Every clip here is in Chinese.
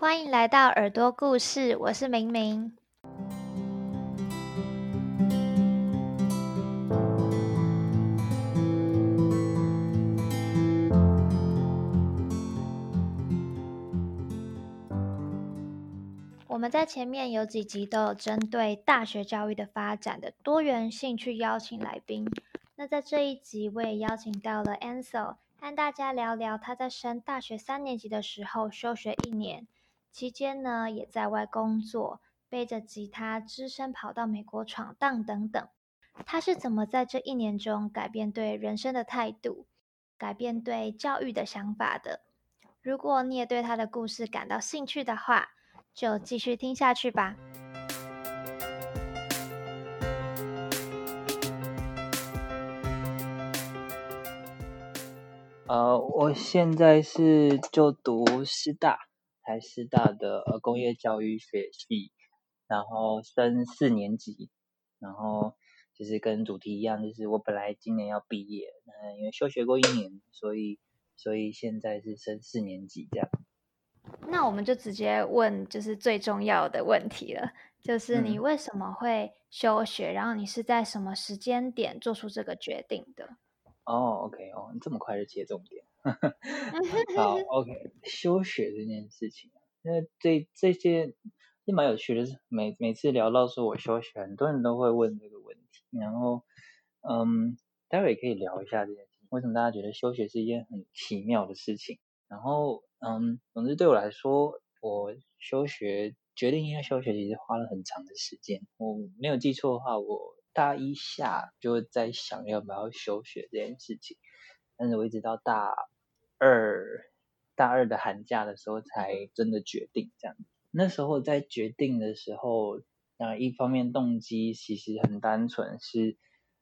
欢迎来到耳朵故事，我是明明。我们在前面有几集都有针对大学教育的发展的多元性去邀请来宾。那在这一集，我也邀请到了 Ansel，和大家聊聊他在升大学三年级的时候休学一年。期间呢，也在外工作，背着吉他，只身跑到美国闯荡等等。他是怎么在这一年中改变对人生的态度，改变对教育的想法的？如果你也对他的故事感到兴趣的话，就继续听下去吧。呃，我现在是就读师大。台师大的呃工业教育学系，然后升四年级，然后就是跟主题一样，就是我本来今年要毕业，那因为休学过一年，所以所以现在是升四年级这样。那我们就直接问，就是最重要的问题了，就是你为什么会休学？然后你是在什么时间点做出这个决定的？哦，OK，哦，你这么快就切重点。好，OK，休学这件事情，因为这这些是蛮有趣的。是每每次聊到说我休学，很多人都会问这个问题。然后，嗯，待会也可以聊一下这件事情，为什么大家觉得休学是一件很奇妙的事情？然后，嗯，总之对我来说，我休学决定要休学，其实花了很长的时间。我没有记错的话，我大一下就在想要不要休学这件事情。但是我一直到大二大二的寒假的时候才真的决定这样。那时候在决定的时候，那一方面动机其实很单纯，是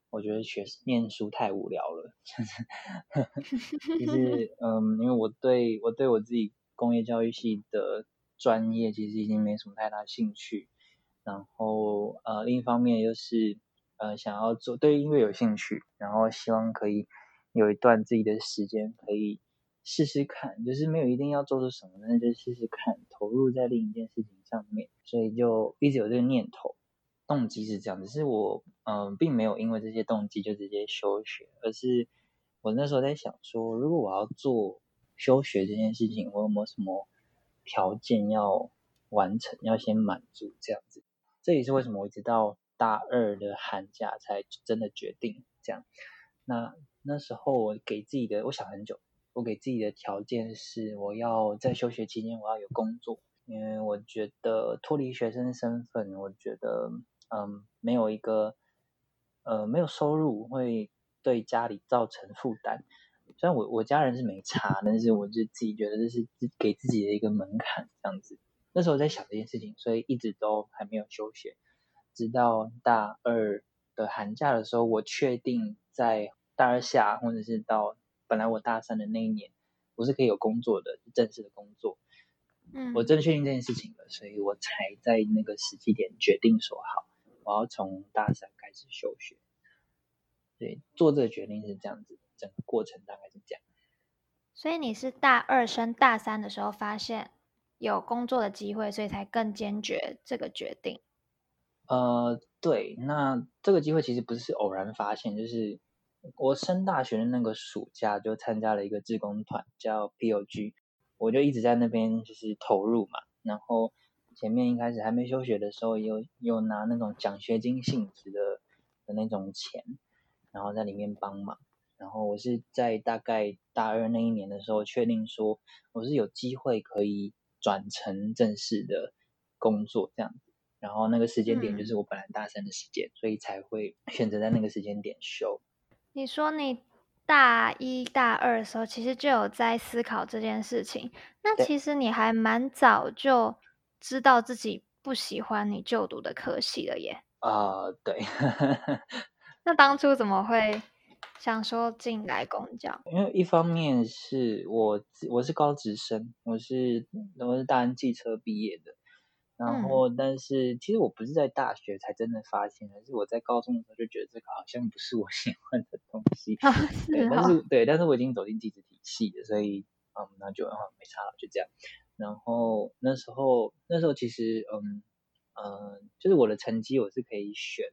我觉得学念书太无聊了，就是就 是嗯，因为我对我对我自己工业教育系的专业其实已经没什么太大兴趣。然后呃，另一方面又是呃想要做对音乐有兴趣，然后希望可以。有一段自己的时间可以试试看，就是没有一定要做出什么，那就试试看，投入在另一件事情上面，所以就一直有这个念头，动机是这样，只是我嗯，并没有因为这些动机就直接休学，而是我那时候在想说，如果我要做休学这件事情，我有没有什么条件要完成，要先满足这样子，这也是为什么我一直到大二的寒假才真的决定这样，那。那时候我给自己的，我想很久，我给自己的条件是，我要在休学期间我要有工作，因为我觉得脱离学生身份，我觉得嗯没有一个呃没有收入会对家里造成负担。虽然我我家人是没差，但是我就自己觉得这是给自己的一个门槛这样子。那时候在想这件事情，所以一直都还没有休学，直到大二的寒假的时候，我确定在。大二下，或者是到本来我大三的那一年，我是可以有工作的，正式的工作。嗯，我真的确定这件事情了，所以我才在那个时机点决定说好，我要从大三开始休学。对，做这个决定是这样子，整个过程大概是这样。所以你是大二升大三的时候发现有工作的机会，所以才更坚决这个决定。呃，对，那这个机会其实不是偶然发现，就是。我升大学的那个暑假就参加了一个志工团，叫 POG，我就一直在那边就是投入嘛。然后前面一开始还没休学的时候，有有拿那种奖学金性质的的那种钱，然后在里面帮忙。然后我是在大概大二那一年的时候，确定说我是有机会可以转成正式的工作这样子。然后那个时间点就是我本来大三的时间，所以才会选择在那个时间点休。你说你大一大二的时候，其实就有在思考这件事情。那其实你还蛮早就知道自己不喜欢你就读的科系了耶。啊，对。那当初怎么会想说进来公教？因为一方面是我我是高职生，我是我是大安汽车毕业的。然后，但是其实我不是在大学才真的发现，而是我在高中的时候就觉得这个好像不是我 喜欢的东西。对，但是对，但是我已经走进地质体系了，所以嗯，那就没差了，就这样。然后那时候那时候其实嗯呃，就是我的成绩我是可以选，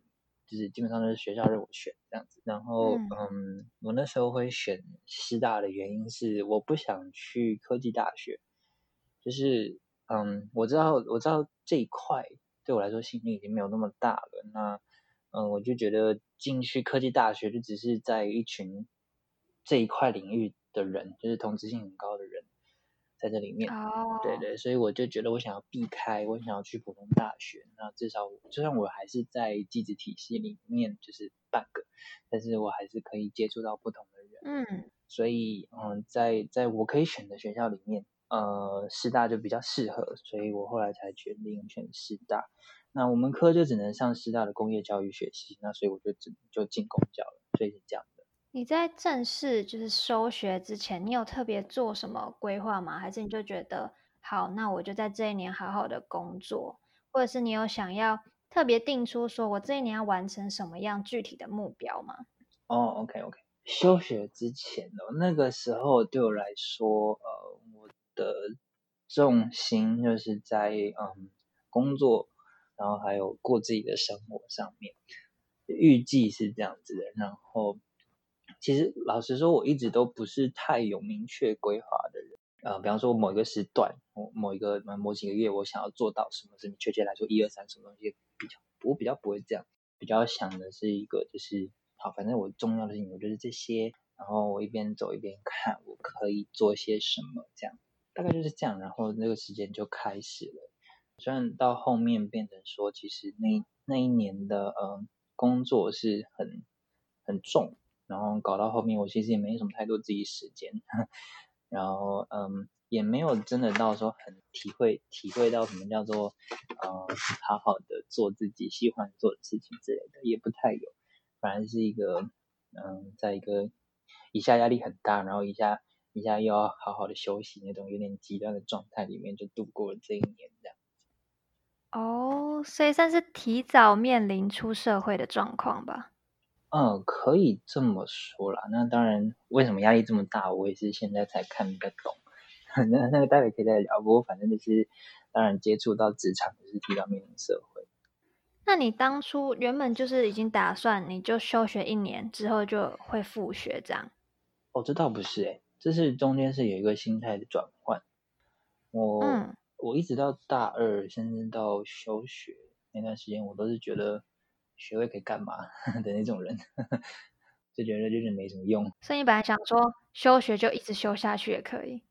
就是基本上都是学校让我选这样子。然后嗯，我那时候会选师大的原因是我不想去科技大学，就是嗯，我知道我知道这一块对我来说吸引力已经没有那么大了。那嗯，我就觉得进去科技大学就只是在一群这一块领域的人，就是同质性很高的人。在这里面，对对，所以我就觉得我想要避开，我想要去普通大学。那至少，就算我还是在机子体系里面，就是半个，但是我还是可以接触到不同的人。嗯，所以，嗯，在在我可以选的学校里面，呃，师大就比较适合，所以我后来才决定选师大。那我们科就只能上师大的工业教育学系，那所以我就只能就进工教了，所以是这样的。你在正式就是收学之前，你有特别做什么规划吗？还是你就觉得好，那我就在这一年好好的工作，或者是你有想要特别定出说我这一年要完成什么样具体的目标吗？哦，OK OK，休学之前哦，那个时候对我来说，呃，我的重心就是在嗯工作，然后还有过自己的生活上面，预计是这样子的，然后。其实老实说，我一直都不是太有明确规划的人。呃，比方说某一个时段，某某一个某几个月，我想要做到什么事情，确切来说，一二三什么东西比较，我比较不会这样，比较想的是一个就是，好，反正我重要的事情，我就是这些，然后我一边走一边看，我可以做些什么，这样，大概就是这样，然后那个时间就开始了。虽然到后面变成说，其实那那一年的呃工作是很很重。然后搞到后面，我其实也没什么太多自己时间，然后嗯，也没有真的到说很体会体会到什么叫做呃好好的做自己喜欢做的事情之类的，也不太有，反而是一个嗯，在一个一下压力很大，然后一下一下又要好好的休息那种有点极端的状态里面，就度过了这一年这样。哦，所以算是提早面临出社会的状况吧。嗯，可以这么说啦。那当然，为什么压力这么大，我也是现在才看得懂。那那个待会可以再聊。不过反正就是，当然接触到职场就是提早面临社会。那你当初原本就是已经打算，你就休学一年之后就会复学这样？哦，这倒不是诶，这是中间是有一个心态的转换。我我一直到大二，甚至到休学那段时间，我都是觉得。学位可以干嘛 的那种人，就觉得就是没什么用。所以你本来想说休学就一直休下去也可以。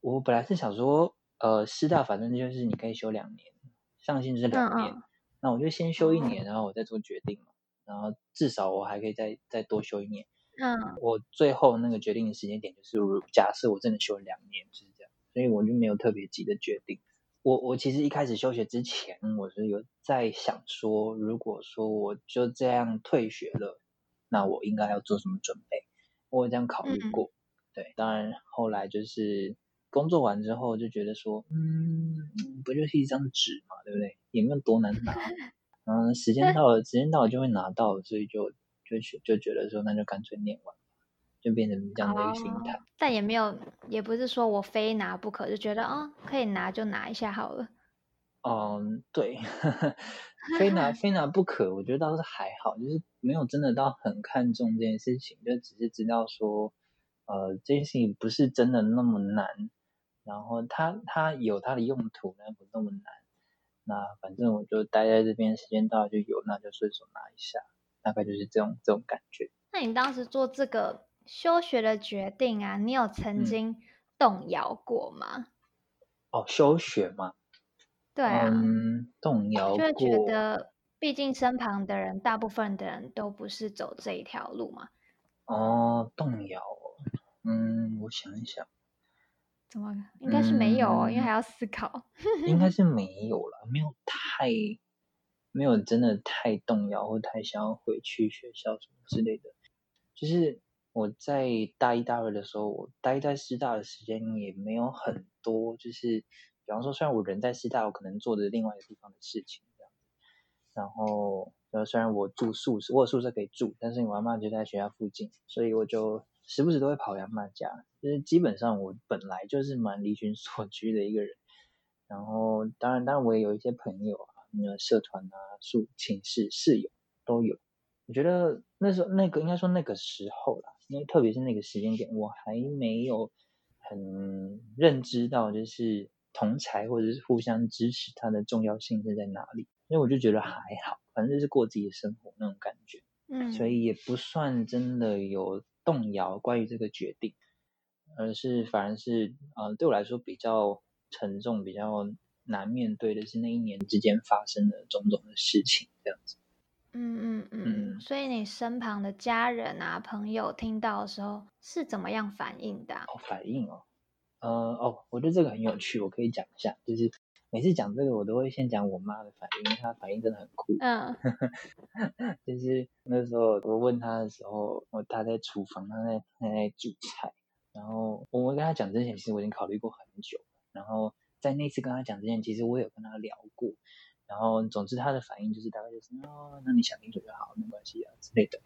我本来是想说，呃，师大反正就是你可以休两年，上限是两年，那我就先休一年，然后我再做决定嘛。然后至少我还可以再再多休一年。嗯。我最后那个决定的时间点就是，假设我真的休了两年，就是这样，所以我就没有特别急的决定。我我其实一开始休学之前，我是有在想说，如果说我就这样退学了，那我应该要做什么准备？我有这样考虑过。对，当然后来就是工作完之后就觉得说，嗯，不就是一张纸嘛，对不对？也没有多难拿。嗯，时间到了，时间到了就会拿到，所以就就就觉得说，那就干脆念完。就变成这样的一个心态，但也没有，也不是说我非拿不可，就觉得哦，可以拿就拿一下好了。嗯，对，非拿非拿不可，我觉得倒是还好，就是没有真的到很看重这件事情，就只是知道说，呃，这件事情不是真的那么难，然后它它有它的用途，但不那么难。那反正我就待在这边，时间到了就有，那就顺手拿一下，大概就是这种这种感觉。那你当时做这个？休学的决定啊，你有曾经动摇过吗？哦，休学吗？对啊，嗯动摇过，就觉得毕竟身旁的人，大部分的人都不是走这一条路嘛。哦，动摇，嗯，我想一想，怎么应该是没有哦，因为还要思考。应该是没有了，没有太，没有真的太动摇或太想要回去学校什么之类的，就是。我在大一、大二的时候，我待在师大的时间也没有很多，就是比方说，虽然我人在师大，我可能做的另外一个地方的事情这样子。然后，呃，虽然我住宿舍，我有宿舍可以住，但是我阿妈就在学校附近，所以我就时不时都会跑阿妈家。就是基本上我本来就是蛮离群所居的一个人，然后当然，当然我也有一些朋友啊，那社团啊、宿寝室室友都有。我觉得那时候那个应该说那个时候啦，因为特别是那个时间点，我还没有很认知到就是同才或者是互相支持它的重要性是在哪里。因为我就觉得还好，反正就是过自己的生活那种感觉，嗯，所以也不算真的有动摇关于这个决定，而是反而是呃对我来说比较沉重、比较难面对的是那一年之间发生的种种的事情，这样子。嗯嗯嗯，所以你身旁的家人啊、朋友听到的时候是怎么样反应的？哦，反应哦，呃哦，我觉得这个很有趣，我可以讲一下，就是每次讲这个，我都会先讲我妈的反应，因为她反应真的很酷。嗯，就是那时候我问她的时候，我她在厨房，她在她在煮菜，然后我跟她讲之前，其实我已经考虑过很久，然后在那次跟他讲之前，其实我有跟他聊过。然后，总之他的反应就是大概就是哦，那你想清楚就好，没关系啊之类的。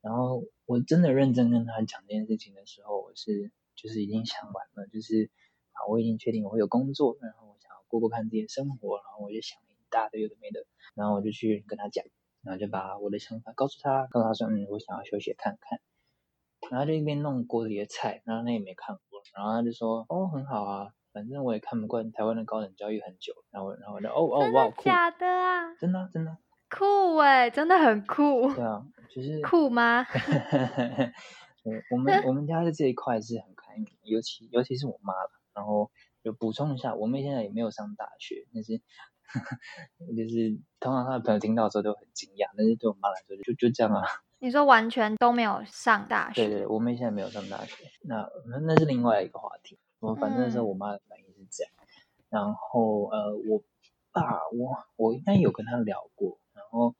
然后我真的认真跟他讲这件事情的时候，我是就是已经想完了，就是啊，我已经确定我会有工作，然后我想要过过看自己的生活，然后我就想一大堆有的没的，然后我就去跟他讲，然后就把我的想法告诉他，告诉他说，嗯，我想要休息看看。然后就一边弄锅里的菜，然后他也没看过，然后他就说，哦，很好啊。反正我也看不惯台湾的高等教育很久，然后然后就哦哦哇，假的啊，真的真的酷哎，真的很酷。对啊，就是 酷吗？我们我们家的这一块是很开明，尤其尤其是我妈了。然后就补充一下，我妹现在也没有上大学，但是 就是通常她的朋友听到之后都很惊讶，但是对我妈来说就就这样啊。你说完全都没有上大学？对对，我妹现在没有上大学，那那那是另外一个话题。我反正那时候我妈的反应是这样，然后呃，我爸我我应该有跟他聊过，然后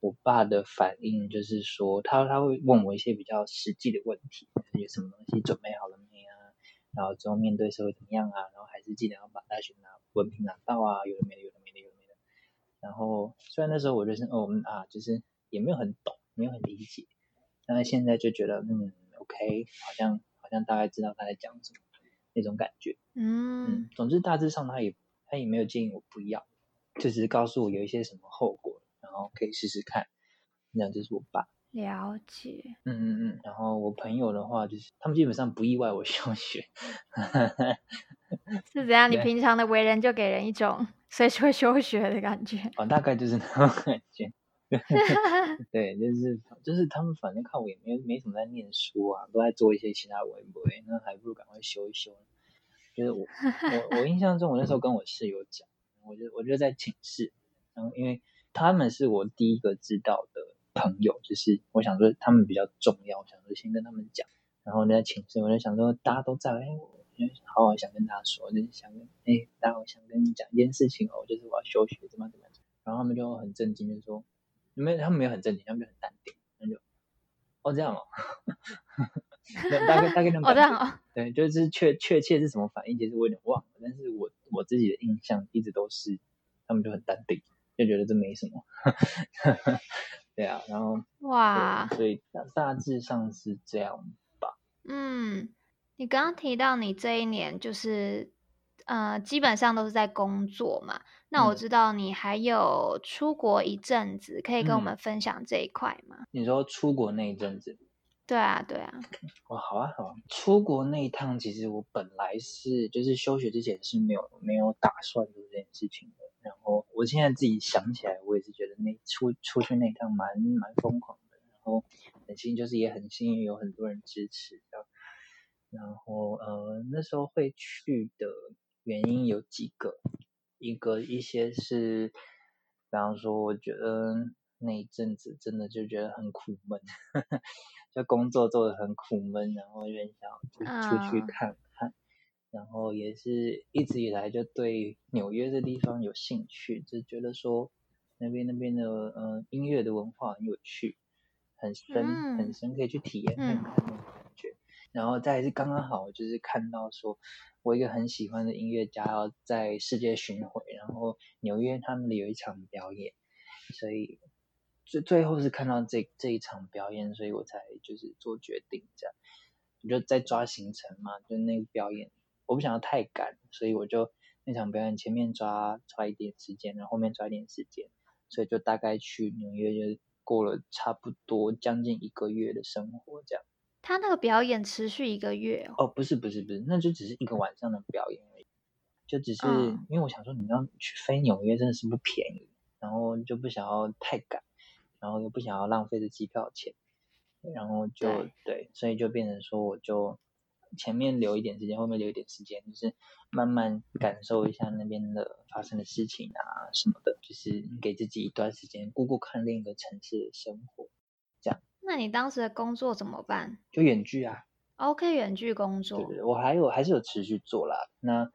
我爸的反应就是说，他他会问我一些比较实际的问题，有什么东西准备好了没啊？然后之后面对社会怎么样啊？然后还是记得要把大学拿文凭拿到啊？有的没的，有的没的，有的没的。然后虽然那时候我就是哦啊，就是也没有很懂，没有很理解，但是现在就觉得嗯，OK，好像好像大概知道他在讲什么。那种感觉，嗯，总之大致上他也他也没有建议我不要，就只是告诉我有一些什么后果，然后可以试试看。那这是我爸了解，嗯嗯嗯。然后我朋友的话，就是他们基本上不意外我休学，是怎样？你 平常的为人就给人一种 随时会休学的感觉，哦，大概就是那种感觉。对，就是就是他们反正看我也没没什么在念书啊，都在做一些其他微博，那还不如赶快修一修。就是我我我印象中，我那时候跟我室友讲，我就我就在寝室，然后因为他们是我第一个知道的朋友，就是我想说他们比较重要，我想说先跟他们讲。然后在寝室，我就想说大家都在，哎，我好好想跟大家说，就是想跟哎，大家我想跟你讲一件事情哦，就是我要休学，怎么怎么。然后他们就很震惊，就说。没，他们没有很正经，他们就很淡定，那就哦这样哦，大概大概那种感觉，对，就是确确切是什么反应，其实我有点忘了，但是我我自己的印象一直都是他们就很淡定，就觉得这没什么，对啊，然后哇，所以大大致上是这样吧。嗯，你刚刚提到你这一年就是呃，基本上都是在工作嘛。那我知道你还有出国一阵子，可以跟我们分享这一块吗？你说出国那一阵子？对啊，对啊。哇，好啊，好啊。出国那一趟，其实我本来是就是休学之前是没有没有打算做这件事情的。然后我现在自己想起来，我也是觉得那出出去那一趟蛮蛮疯狂的。然后很幸就是也很幸运有很多人支持的。然后呃那时候会去的原因有几个。一个一些是，比方说，我觉得那一阵子真的就觉得很苦闷，就工作做的很苦闷，然后有点想出去看看，然后也是一直以来就对纽约这地方有兴趣，就觉得说那边那边的嗯音乐的文化很有趣，很深很深，可以去体验看看那种感觉，然后再是刚刚好就是看到说。我一个很喜欢的音乐家要在世界巡回，然后纽约他那里有一场表演，所以最最后是看到这这一场表演，所以我才就是做决定这样，我就在抓行程嘛，就那个表演我不想要太赶，所以我就那场表演前面抓抓一点时间，然后后面抓一点时间，所以就大概去纽约就过了差不多将近一个月的生活这样。他那个表演持续一个月哦？哦，不是不是不是，那就只是一个晚上的表演而已，就只是因为我想说你要去飞纽约真的是不便宜，然后就不想要太赶，然后又不想要浪费的机票钱，然后就对，所以就变成说我就。前面留一点时间，后面留一点时间，就是慢慢感受一下那边的发生的事情啊什么的，就是给自己一段时间，顾顾看另一个城市的生活。那你当时的工作怎么办？就远距啊。OK，远距工作。对对，我还有还是有持续做啦。那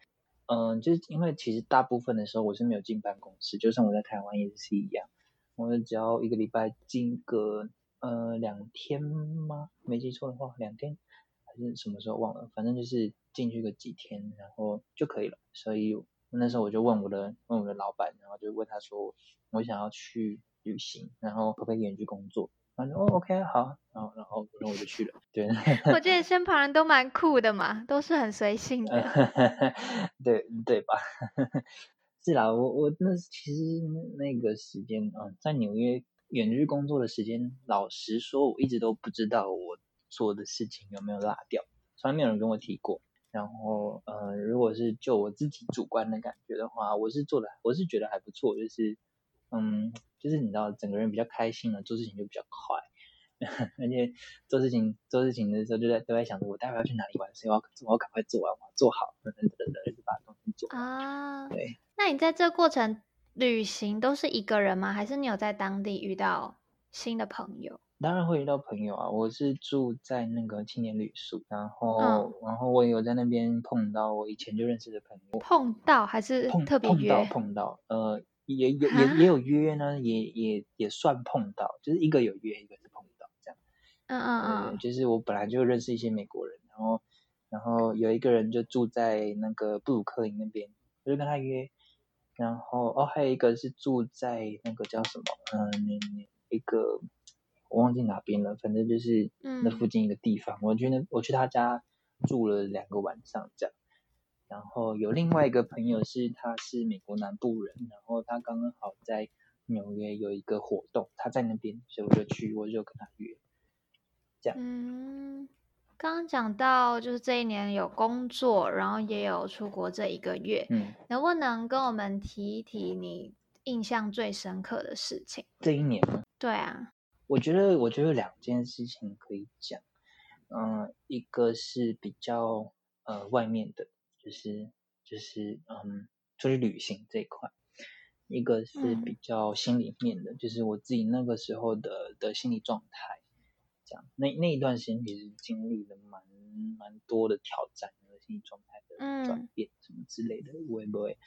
嗯，就是因为其实大部分的时候我是没有进办公室，就算我在台湾也是一样，我只要一个礼拜进个呃两天吗？没记错的话，两天还。是什么时候忘了？反正就是进去个几天，然后就可以了。所以那时候我就问我的问我的老板，然后就问他说，我想要去旅行，然后可不可以远距工作？反正哦，OK，好，然后然后然后我就去了。对，我觉得身旁人都蛮酷的嘛，都是很随性的。对对吧？是啦，我我那其实那个时间啊，在纽约远距工作的时间，老实说，我一直都不知道我。做的事情有没有落掉？从来没有人跟我提过。然后，呃，如果是就我自己主观的感觉的话，我是做的，我是觉得还不错。就是，嗯，就是你知道，整个人比较开心了，做事情就比较快。而且做事情做事情的时候，就在都在想着我待会要去哪里玩，所以我要我要赶快做完，我要做好，等等等等，就把东西做啊。对。那你在这过程旅行都是一个人吗？还是你有在当地遇到新的朋友？当然会遇到朋友啊！我是住在那个青年旅宿，然后，然后我也有在那边碰到我以前就认识的朋友。碰到还是特别约？碰到碰到，呃，也也也也有约呢，也也也算碰到，就是一个有约，一个是碰到这样。嗯嗯嗯。就是我本来就认识一些美国人，然后，然后有一个人就住在那个布鲁克林那边，我就跟他约。然后哦，还有一个是住在那个叫什么？嗯，一个。我忘记哪边了，反正就是那附近一个地方。我觉得我去他家住了两个晚上这样。然后有另外一个朋友是他是美国南部人，然后他刚刚好在纽约有一个活动，他在那边，所以我就去，我就跟他约。这样。嗯，刚刚讲到就是这一年有工作，然后也有出国这一个月，嗯，能不能跟我们提一提你印象最深刻的事情？这一年吗？对啊。我觉得，我觉得两件事情可以讲，嗯，一个是比较呃外面的，就是就是嗯出去旅行这一块，一个是比较心里面的，就是我自己那个时候的的心理状态，这样那那一段时间其实经历了蛮蛮多的挑战和心理状态的转变什么之类的，会不会？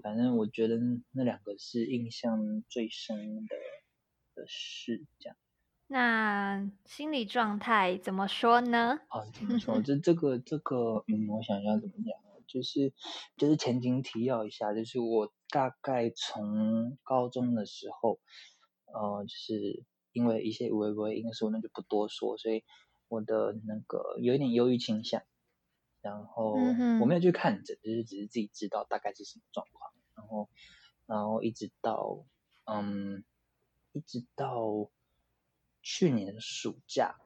反正我觉得那两个是印象最深的。的事，这样。那心理状态怎么说呢？啊，怎么说？这这个这个，嗯，我想一下怎么讲。就是就是前情提要一下，就是我大概从高中的时候，呃，就是因为一些微微因素，那就不多说。所以我的那个有一点忧郁倾向，然后我没有去看诊，就是只是自己知道大概是什么状况。然后然后一直到嗯。一直到去年暑假，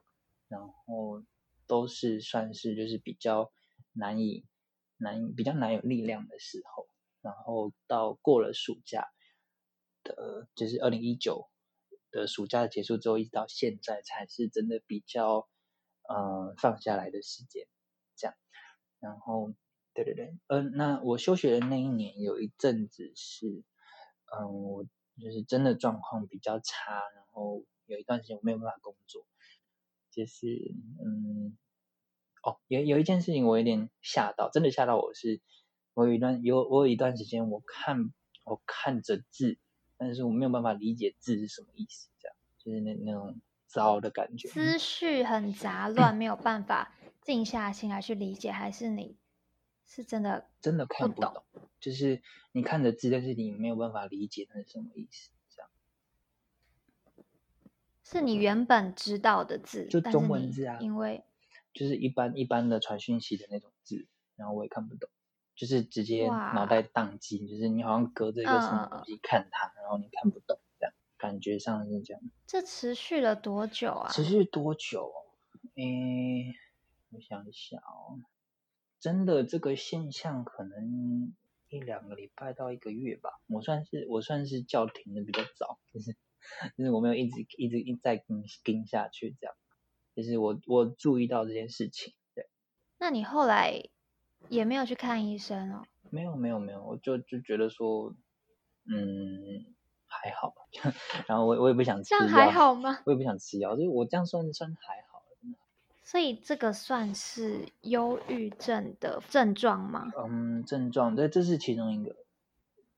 然后都是算是就是比较难以难比较难有力量的时候，然后到过了暑假的，就是二零一九的暑假结束之后，一直到现在才是真的比较呃放下来的时间，这样。然后对对对，嗯，那我休学的那一年有一阵子是，嗯我。就是真的状况比较差，然后有一段时间我没有办法工作，就是嗯，哦，有有一件事情我有点吓到，真的吓到我是，我有一段有我有一段时间我看我看着字，但是我没有办法理解字是什么意思，这样就是那那种糟的感觉，思绪很杂乱，没有办法静下心来去理解，还是你？是真的，真的看不懂，就是你看着字，但是你没有办法理解那是什么意思。是你原本知道的字，就中文字啊，因为就是一般一般的传讯息的那种字，然后我也看不懂，就是直接脑袋宕机，就是你好像隔着一个什么东西看它，然后你看不懂，这样感觉上是这样。这持续了多久啊？持续多久？诶，我想一下哦，真的这个现象可能一两个礼拜到一个月吧。我算是我算是叫停的比较早，就是就是我没有一直一直一再跟跟下去这样，就是我我注意到这件事情。对，那你后来？也没有去看医生哦。没有没有没有，我就就觉得说，嗯，还好。然后我 我也不想吃药。这样还好吗？我也不想吃药，就我这样算算还好。所以这个算是忧郁症的症状吗？嗯，症状，对，这是其中一个。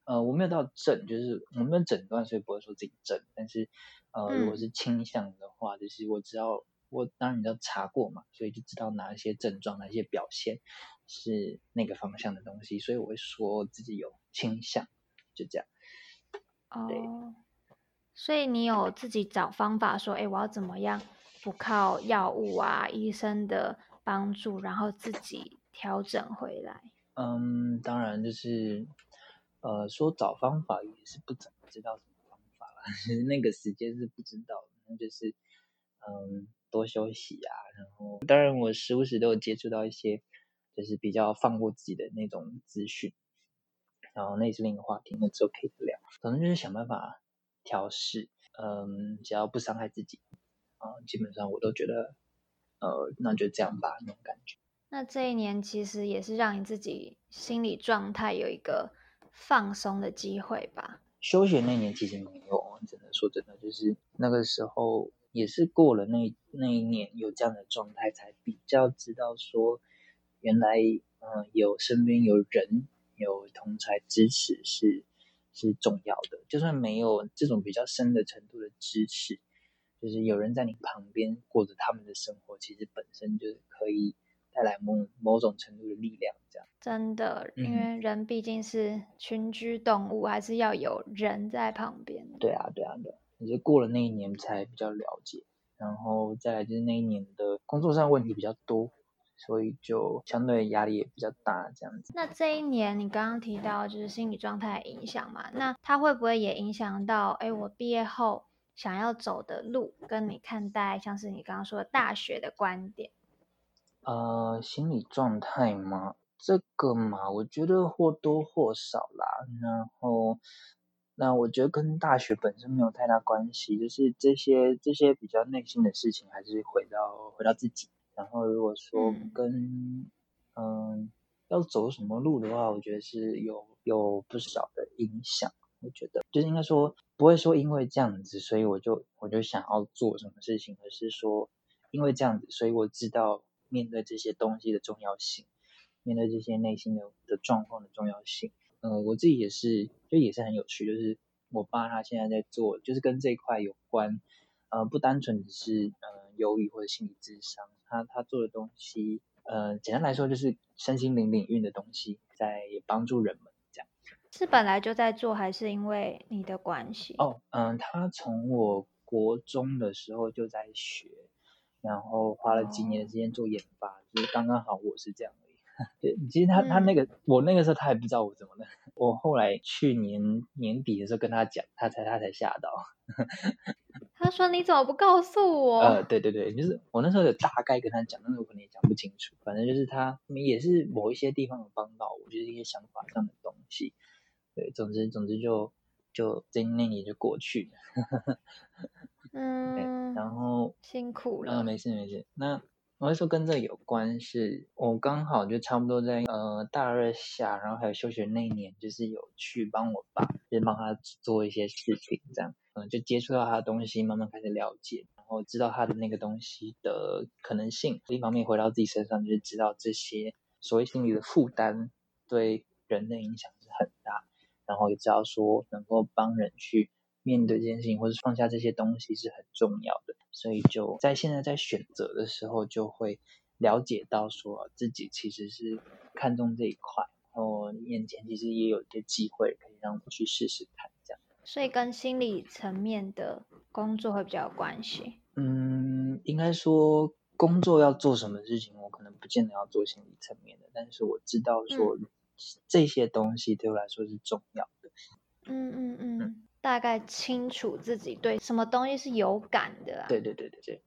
呃，我没有到症，就是我没有诊断，所以不会说自己症。但是，呃，如果是倾向的话，就是我知道我当然你要查过嘛，所以就知道哪一些症状，哪一些表现。是那个方向的东西，所以我会说自己有倾向，就这样。哦，所以你有自己找方法说，哎，我要怎么样不靠药物啊、医生的帮助，然后自己调整回来？嗯，当然就是，呃，说找方法也是不怎么知道什么方法啦，那个时间是不知道的，那就是，嗯，多休息啊，然后当然我时不时都有接触到一些。就是比较放过自己的那种资讯，然后那是另一个话题，那之后可以聊。反正就是想办法调试，嗯，只要不伤害自己，啊，基本上我都觉得，呃，那就这样吧，那种感觉。那这一年其实也是让你自己心理状态有一个放松的机会吧？休学那年其实没有，真的说真的，就是那个时候也是过了那那一年有这样的状态，才比较知道说。原来，嗯，有身边有人有同才支持是是重要的。就算没有这种比较深的程度的支持，就是有人在你旁边过着他们的生活，其实本身就是可以带来某某种程度的力量。这样真的，因为人毕竟是群居动物，还是要有人在旁边。对啊，对啊，对。就是过了那一年才比较了解，然后再来就是那一年的工作上问题比较多。所以就相对压力也比较大，这样子。那这一年你刚刚提到就是心理状态影响嘛？那它会不会也影响到？哎，我毕业后想要走的路，跟你看待像是你刚刚说的大学的观点？呃，心理状态嘛，这个嘛，我觉得或多或少啦。然后，那我觉得跟大学本身没有太大关系，就是这些这些比较内心的事情，还是回到回到自己。然后如果说跟嗯要走什么路的话，我觉得是有有不少的影响。我觉得就是应该说不会说因为这样子，所以我就我就想要做什么事情，而是说因为这样子，所以我知道面对这些东西的重要性，面对这些内心的的状况的重要性。嗯，我自己也是，就也是很有趣，就是我爸他现在在做，就是跟这一块有关，呃，不单纯只是嗯忧郁或者心理智商。他他做的东西，呃，简单来说就是身心灵领域的东西，在帮助人们这样。是本来就在做，还是因为你的关系？哦，嗯，他从我国中的时候就在学，然后花了几年的时间做研发，就是刚刚好我是这样而已。对，其实他他那个我那个时候他还不知道我怎么了，我后来去年年底的时候跟他讲，他才他才吓到。他说：“你怎么不告诉我？”呃，对对对，就是我那时候有大概跟他讲，但是我可能也讲不清楚。反正就是他也是某一些地方有帮到我，就是一些想法上的东西。对，总之总之就就这那年就过去了。嗯，然后辛苦了。嗯，没事没事。那我会说跟这有关，是我刚好就差不多在呃大二下，然后还有休学那一年，就是有去帮我爸，就是帮他做一些事情，这样。嗯就接触到他的东西，慢慢开始了解，然后知道他的那个东西的可能性。一方面回到自己身上，就是知道这些所谓心理的负担对人的影响是很大，然后也知道说能够帮人去面对这件事情，或者放下这些东西是很重要的。所以就在现在在选择的时候，就会了解到说自己其实是看重这一块，然后眼前其实也有一些机会可以让我去试试看这样。所以跟心理层面的工作会比较有关系。嗯，应该说工作要做什么事情，我可能不见得要做心理层面的，但是我知道说这些东西对我来说是重要的。嗯嗯嗯，大概清楚自己对什么东西是有感的。对对对对对。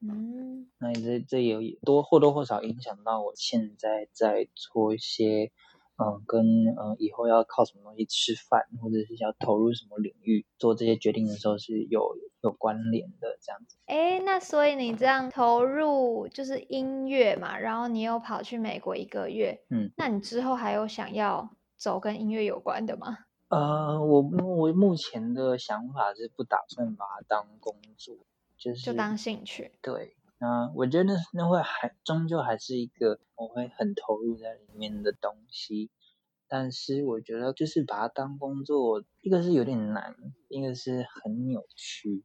嗯，那这这有多或多或少影响到我现在在做一些。嗯，跟嗯以后要靠什么东西吃饭，或者是要投入什么领域做这些决定的时候是有有关联的这样子。哎，那所以你这样投入就是音乐嘛，然后你又跑去美国一个月，嗯，那你之后还有想要走跟音乐有关的吗？呃，我我目前的想法是不打算把它当工作，就是就当兴趣。对。那我觉得那会还终究还是一个我会很投入在里面的东西，但是我觉得就是把它当工作，一个是有点难，一个是很扭曲，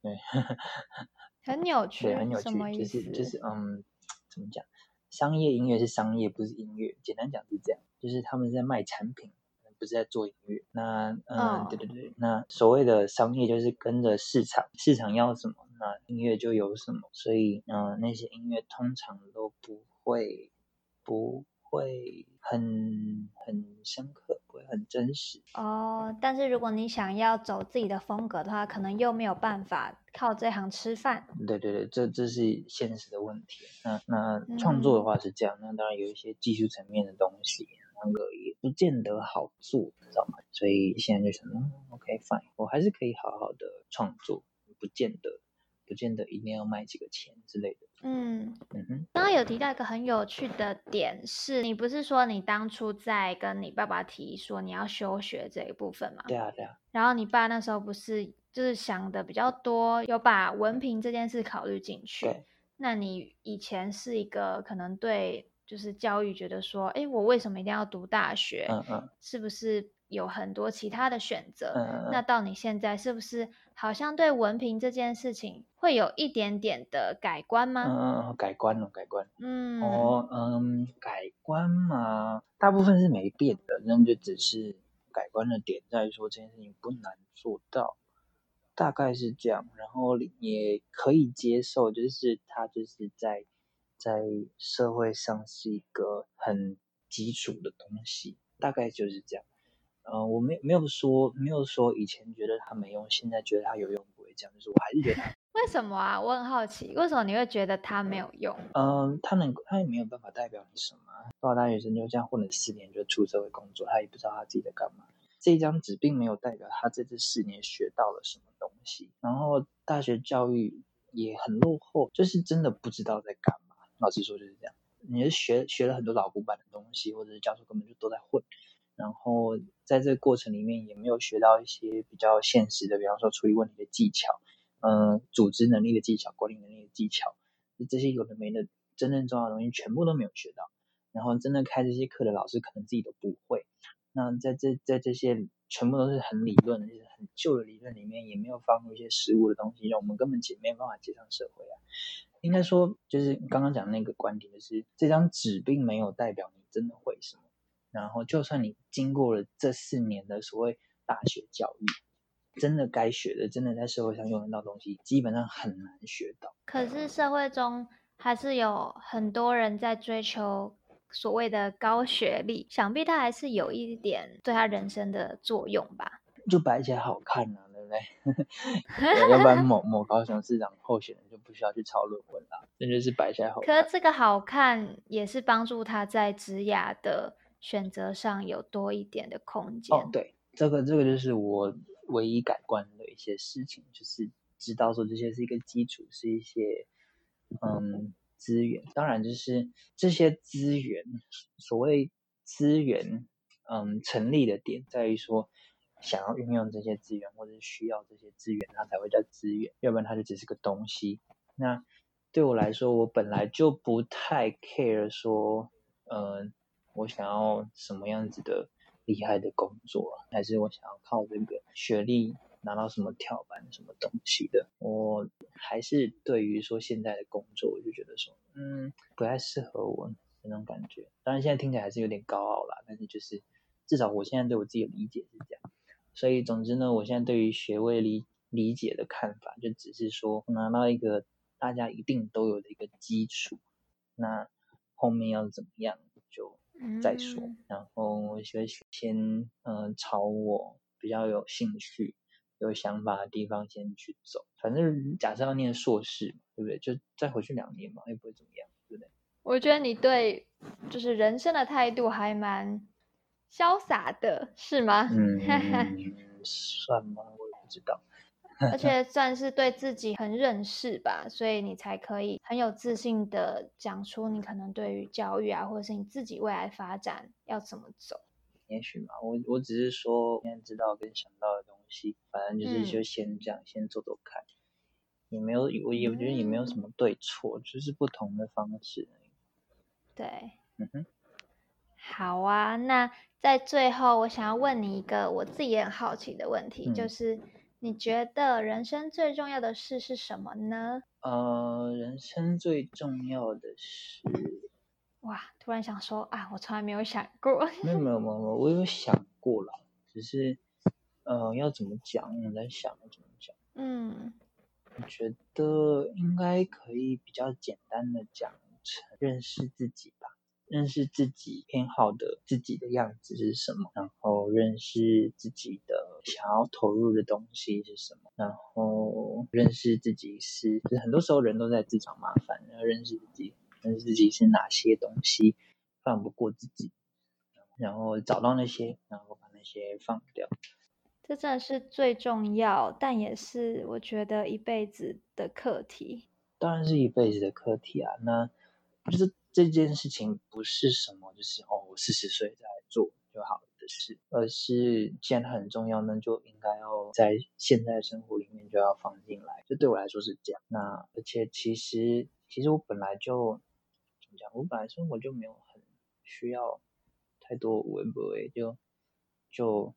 对，很扭曲，对，很扭曲，就是就是嗯，怎么讲？商业音乐是商业，不是音乐。简单讲是这样，就是他们在卖产品，不是在做音乐。那嗯，对对对，那所谓的商业就是跟着市场，市场要什么？那音乐就有什么，所以嗯，那些音乐通常都不会不会很很深刻，不会很真实哦。但是如果你想要走自己的风格的话，可能又没有办法靠这行吃饭。对对对，这这是现实的问题。那那创作的话是这样，那当然有一些技术层面的东西，那个也不见得好做，你知道吗？所以现在就想，OK fine，我还是可以好好的创作，不见得。不见得一定要卖几个钱之类的。嗯嗯哼，刚刚有提到一个很有趣的点，是你不是说你当初在跟你爸爸提说你要休学这一部分吗？对啊对啊。然后你爸那时候不是就是想的比较多，有把文凭这件事考虑进去。对。那你以前是一个可能对就是教育觉得说，哎，我为什么一定要读大学？嗯嗯。是不是？有很多其他的选择，嗯那到你现在是不是好像对文凭这件事情会有一点点的改观吗？嗯，改观了，改观。嗯，哦，嗯，改观嘛，大部分是没变的，那就只是改观的点在于说这件事情不难做到，大概是这样，然后也可以接受，就是他就是在在社会上是一个很基础的东西，大概就是这样。呃，我没没有说没有说以前觉得它没用，现在觉得它有用不会这样，就是我还是觉得 为什么啊？我很好奇，为什么你会觉得它没有用？嗯，它能它也没有办法代表你什么。高大学生就这样混了四年就出社会工作，他也不知道他自己在干嘛。这张纸并没有代表他在这四年学到了什么东西。然后大学教育也很落后，就是真的不知道在干嘛。老实说就是这样，你是学学了很多老古板的东西，或者是教授根本就都在混。然后在这个过程里面也没有学到一些比较现实的，比方说处理问题的技巧，嗯，组织能力的技巧，管理能力的技巧，这些有的没的真正重要的东西全部都没有学到。然后真正开这些课的老师可能自己都不会。那在这在这些全部都是很理论的、就是很旧的理论里面，也没有放入一些实物的东西，让我们根本接没办法接上社会啊。应该说，就是刚刚讲那个观点，就是这张纸并没有代表你真的会什么。然后，就算你经过了这四年的所谓大学教育，真的该学的，真的在社会上用得到东西，基本上很难学到。可是社会中还是有很多人在追求所谓的高学历，想必他还是有一点对他人生的作用吧？就摆起来好看啊，对？要不然某某高雄市长候选人就不需要去抄论文了，那就是摆起来好。可是这个好看也是帮助他在职涯的。选择上有多一点的空间哦，对，这个这个就是我唯一改观的一些事情，就是知道说这些是一个基础，是一些嗯资源。当然，就是这些资源，所谓资源，嗯，成立的点在于说，想要运用这些资源，或者是需要这些资源，它才会叫资源，要不然它就只是个东西。那对我来说，我本来就不太 care 说，嗯。我想要什么样子的厉害的工作，还是我想要靠这个学历拿到什么跳板什么东西的？我还是对于说现在的工作，我就觉得说，嗯，不太适合我那种感觉。当然现在听起来还是有点高傲啦，但是就是至少我现在对我自己的理解是这样。所以总之呢，我现在对于学位理理解的看法，就只是说拿到一个大家一定都有的一个基础，那后面要怎么样就。再说。然后我就先嗯朝我比较有兴趣、有想法的地方先去走。反正假设要念硕士，对不对？就再回去两年嘛，也不会怎么样，对不对？我觉得你对就是人生的态度还蛮潇洒的，是吗？嗯，算吗？我也不知道。而且算是对自己很认识吧，所以你才可以很有自信的讲出你可能对于教育啊，或者是你自己未来发展要怎么走。也许嘛，我我只是说现在知道跟想到的东西，反正就是就先这样，先做做看，也没有我也觉得也没有什么对错，就是不同的方式。对，嗯哼，好啊，那在最后我想要问你一个我自己也很好奇的问题，就是。你觉得人生最重要的事是什么呢？呃，人生最重要的事，哇，突然想说啊，我从来没有想过。没有没有没有，我有想过了，只是，呃，要怎么讲？我在想怎么讲。嗯，我觉得应该可以比较简单的讲成认识自己吧。认识自己偏好的自己的样子是什么，然后认识自己的想要投入的东西是什么，然后认识自己是，就是很多时候人都在自找麻烦，然后认识自己，认识自己是哪些东西放不过自己，然后找到那些，然后把那些放掉，这真的是最重要，但也是我觉得一辈子的课题。当然是一辈子的课题啊，那就是。这件事情不是什么，就是哦，我四十岁再来做就好的事，而是既然它很重要，那就应该要在现在生活里面就要放进来。这对我来说是这样。那而且其实，其实我本来就怎么讲？我本来生活就没有很需要太多无为不为，就就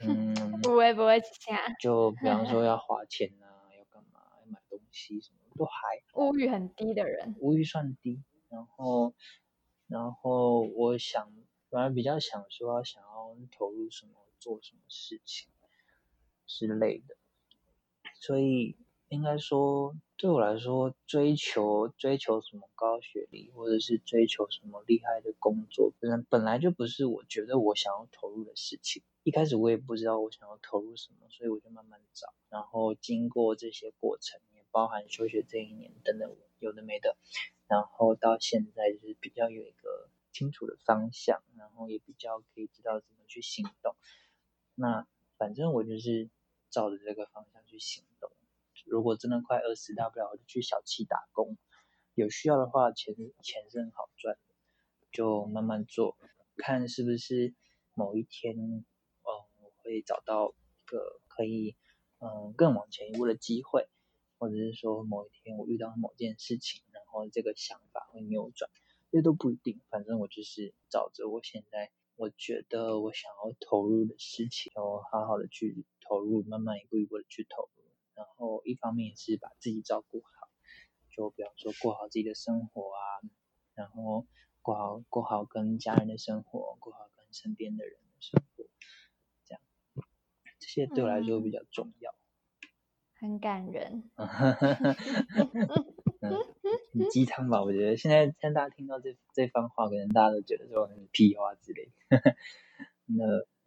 嗯，无为不为钱。就比方说要花钱啊，要干嘛？要买东西什么都还物欲很低的人，物欲算低。然后，然后我想，反而比较想说，想要投入什么，做什么事情之类的。所以应该说，对我来说，追求追求什么高学历，或者是追求什么厉害的工作，本本来就不是我觉得我想要投入的事情。一开始我也不知道我想要投入什么，所以我就慢慢找。然后经过这些过程，也包含休学这一年等等，有的没的。然后到现在就是比较有一个清楚的方向，然后也比较可以知道怎么去行动。那反正我就是照着这个方向去行动。如果真的快饿死，大不了我就去小企打工。有需要的话，钱钱是很好赚的，就慢慢做，看是不是某一天，嗯，我会找到一个可以，嗯，更往前一步的机会。或者是说某一天我遇到某件事情，然后这个想法会扭转，这都不一定。反正我就是找着我现在我觉得我想要投入的事情，我好好的去投入，慢慢一步一步的去投入。然后一方面也是把自己照顾好，就比方说过好自己的生活啊，然后过好过好跟家人的生活，过好跟身边的人的生活，这样这些对我来说比较重要。很感人，嗯，鸡汤吧，我觉得现在现在大家听到这这番话，可能大家都觉得说很屁话之类，那。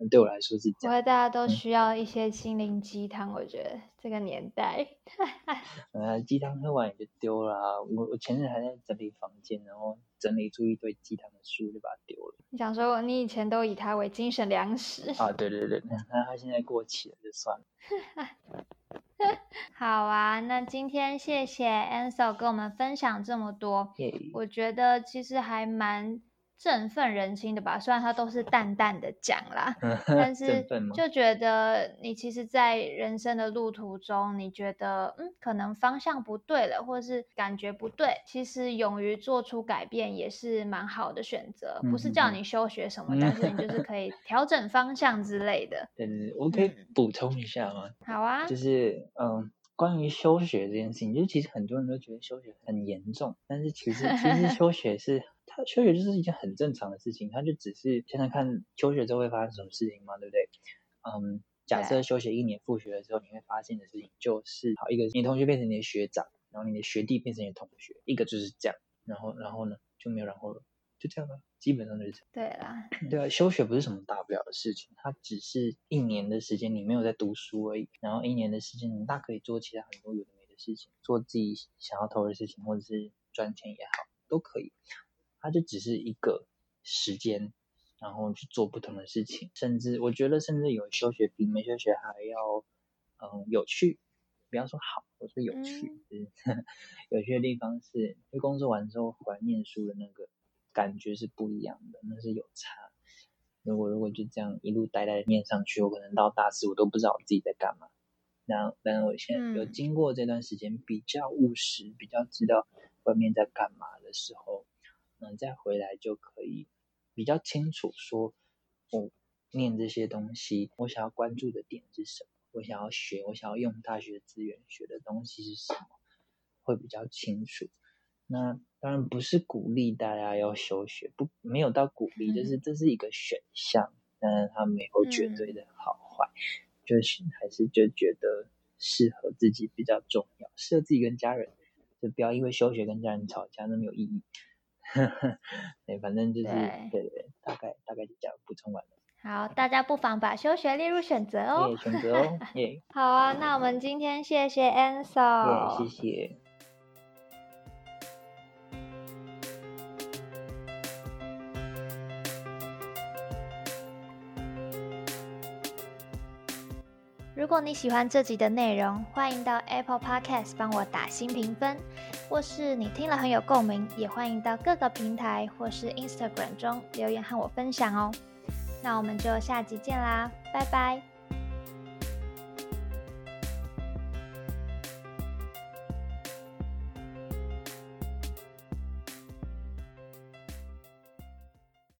对我来说是，因为大家都需要一些心灵鸡汤。我觉得这个年代，呃，鸡汤喝完也就丢了。我我前日还在整理房间，然后整理出一堆鸡汤的书，就把它丢了。你想说，你以前都以它为精神粮食啊？对对对，那它现在过期了，就算了。好啊，那今天谢谢 Ansel 跟我们分享这么多，我觉得其实还蛮。振奋人心的吧，虽然他都是淡淡的讲啦，但是就觉得你其实，在人生的路途中，你觉得嗯，可能方向不对了，或者是感觉不对，其实勇于做出改变也是蛮好的选择。不是叫你休学什么，但是你就是可以调整方向之类的。对对对，我可以补充一下吗？好啊，就是嗯，关于休学这件事情，就其实很多人都觉得休学很严重，但是其实其实 休学是。他休学就是一件很正常的事情，他就只是现在看休学之后会发生什么事情嘛，对不对？嗯，假设休学一年复学的时候，你会发现的事情就是，好，一个你同学变成你的学长，然后你的学弟变成你的同学，一个就是这样，然后然后呢就没有然后了，就这样了，基本上就是这样。对啦，对啊，休学不是什么大不了的事情，它只是一年的时间你没有在读书而已，然后一年的时间你大可以做其他很多有的没的事情，做自己想要投的事情，或者是赚钱也好，都可以。它就只是一个时间，然后去做不同的事情，甚至我觉得甚至有休学比没休学还要嗯有趣。不要说好，我说有趣，就是 有趣的地方是，因为工作完之后回来念书的那个感觉是不一样的，那是有差。如果如果就这样一路呆呆念上去，我可能到大四我都不知道我自己在干嘛。那但我现在有经过这段时间比较务实，比较知道外面在干嘛的时候，嗯，再回来就可以比较清楚说，我念这些东西，我想要关注的点是什么。我想要学，我想要用大学资源学的东西是什么，会比较清楚。那当然不是鼓励大家要休学，不没有到鼓励，就是这是一个选项，但是它没有绝对的好坏，就是还是就觉得适合自己比较重要，适合自己跟家人，就不要因为休学跟家人吵架，那没有意义。对，反正就是对对，大概大概就这样补充完了。好，大家不妨把休学列入选择哦。选择哦，耶。好啊，那我们今天谢谢 Ansel。谢谢。如果你喜欢这集的内容，欢迎到 Apple Podcast 帮我打新评分，或是你听了很有共鸣，也欢迎到各个平台或是 Instagram 中留言和我分享哦。那我们就下集见啦，拜拜。